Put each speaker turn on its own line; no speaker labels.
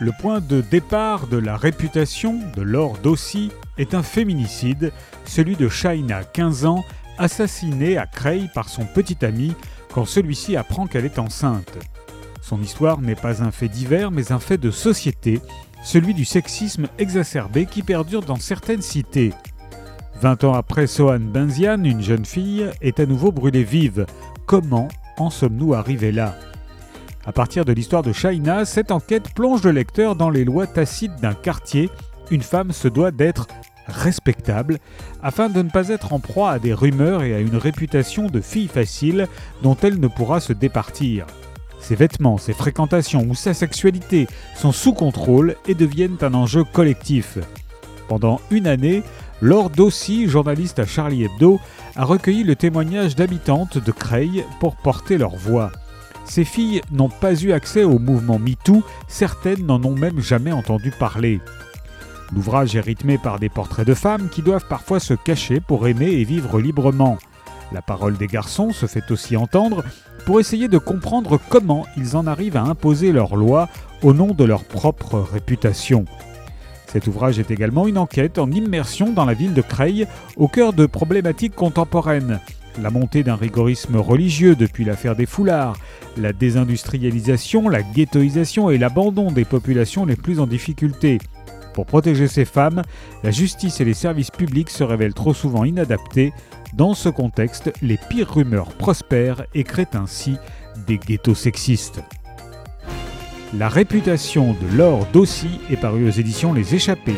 Le point de départ de la réputation de Laure Dossi est un féminicide, celui de Shaina, 15 ans, assassinée à Creil par son petit ami quand celui-ci apprend qu'elle est enceinte. Son histoire n'est pas un fait divers, mais un fait de société, celui du sexisme exacerbé qui perdure dans certaines cités. Vingt ans après Sohan Benzian, une jeune fille est à nouveau brûlée vive. Comment en sommes-nous arrivés là? À partir de l'histoire de Shaina, cette enquête plonge le lecteur dans les lois tacites d'un quartier. Une femme se doit d'être respectable afin de ne pas être en proie à des rumeurs et à une réputation de fille facile dont elle ne pourra se départir. Ses vêtements, ses fréquentations ou sa sexualité sont sous contrôle et deviennent un enjeu collectif. Pendant une année, Laure Dossi, journaliste à Charlie Hebdo, a recueilli le témoignage d'habitantes de Creil pour porter leur voix. Ces filles n'ont pas eu accès au mouvement MeToo, certaines n'en ont même jamais entendu parler. L'ouvrage est rythmé par des portraits de femmes qui doivent parfois se cacher pour aimer et vivre librement. La parole des garçons se fait aussi entendre pour essayer de comprendre comment ils en arrivent à imposer leurs lois au nom de leur propre réputation. Cet ouvrage est également une enquête en immersion dans la ville de Creil, au cœur de problématiques contemporaines. La montée d'un rigorisme religieux depuis l'affaire des foulards, la désindustrialisation, la ghettoisation et l'abandon des populations les plus en difficulté. Pour protéger ces femmes, la justice et les services publics se révèlent trop souvent inadaptés. Dans ce contexte, les pires rumeurs prospèrent et créent ainsi des ghettos sexistes. La réputation de Laure Dossi est parue aux éditions Les Échappés.